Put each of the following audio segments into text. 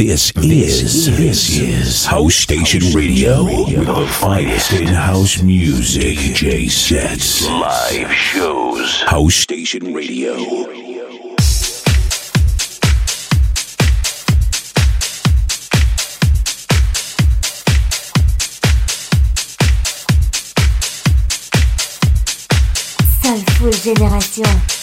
This is this is House Station Radio with the finest in house music. J sets live shows. House Station Radio. Soulful Génération.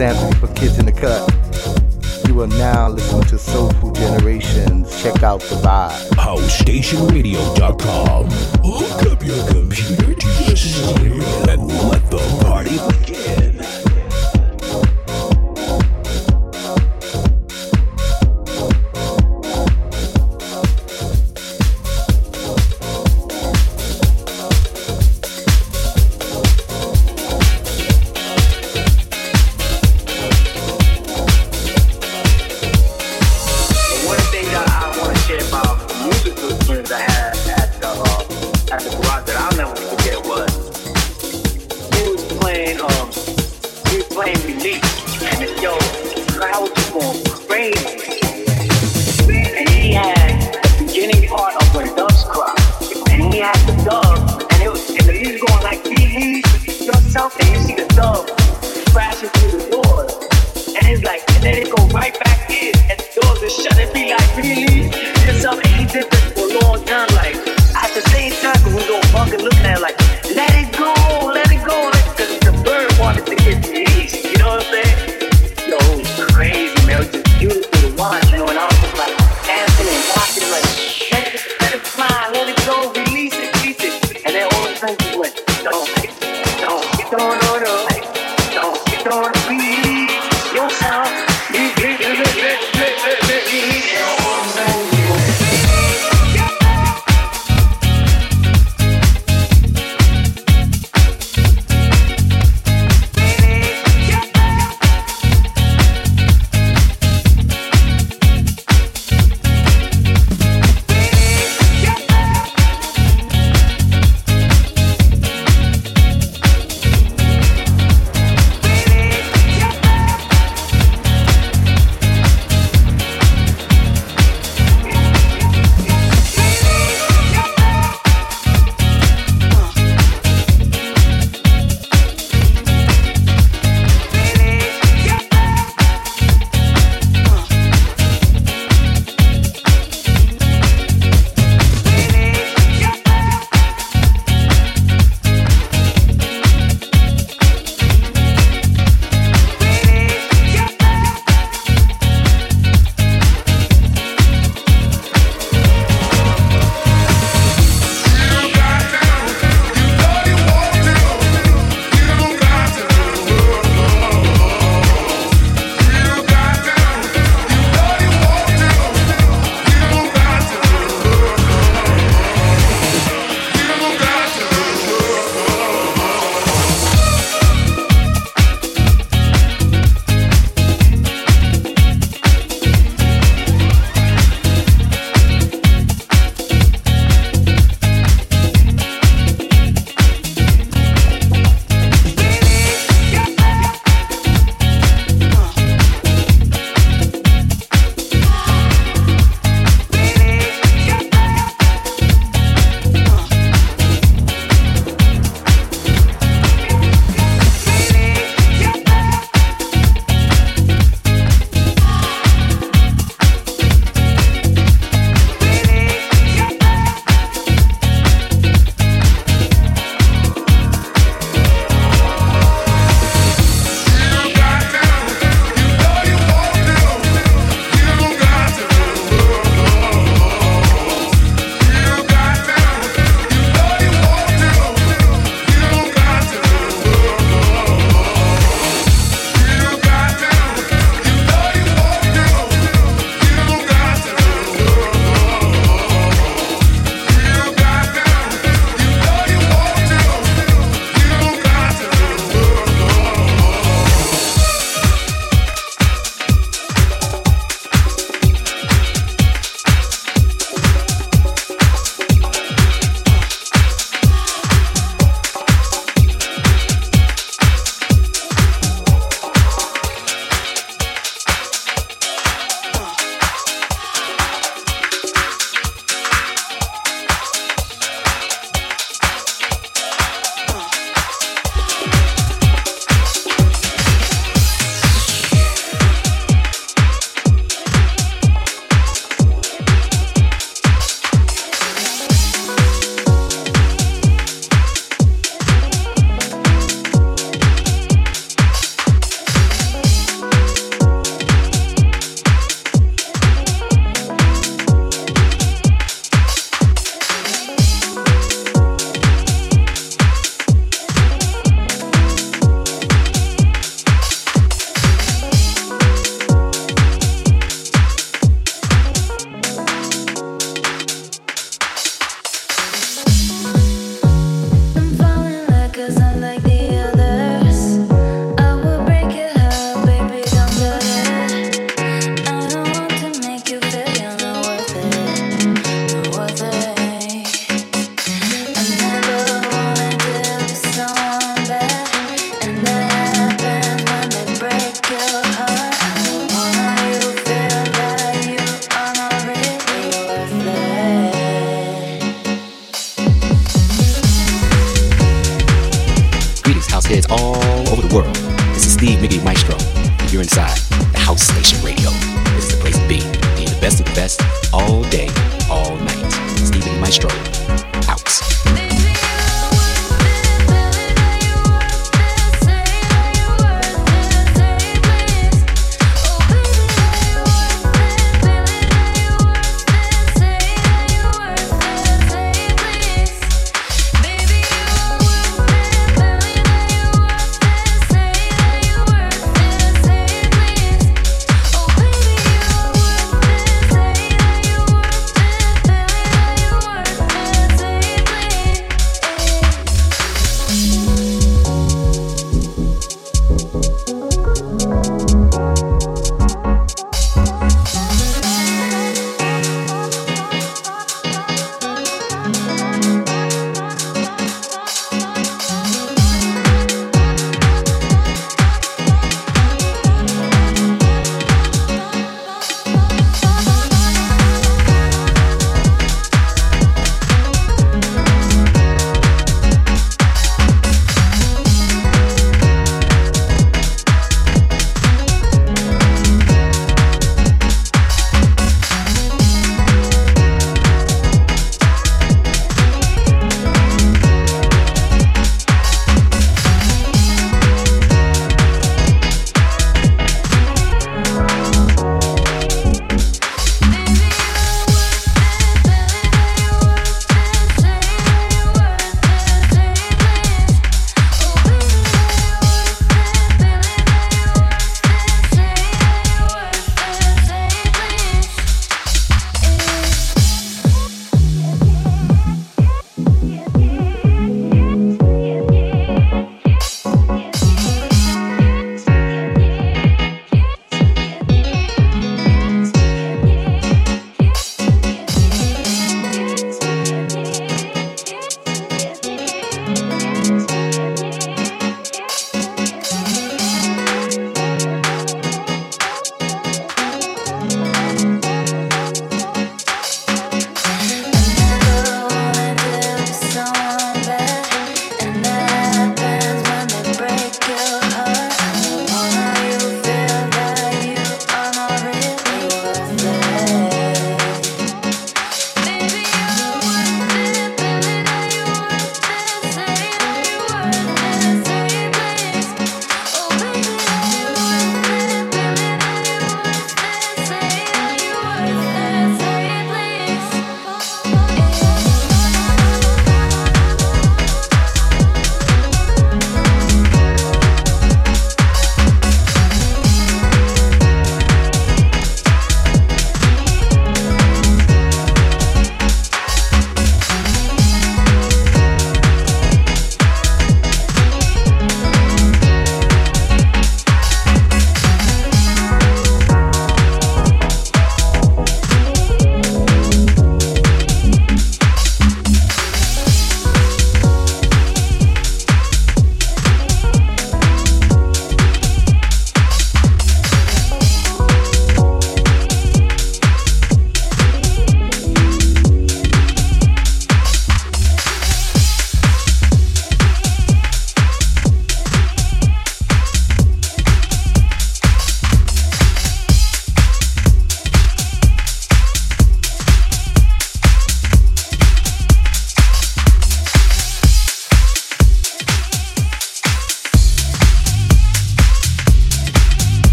Example for Kids in the Cut. You are now listening to Soulful Generations. Check out the vibe. HouseStationRadio.com. Hook up your computer to your stereo and let the party begin.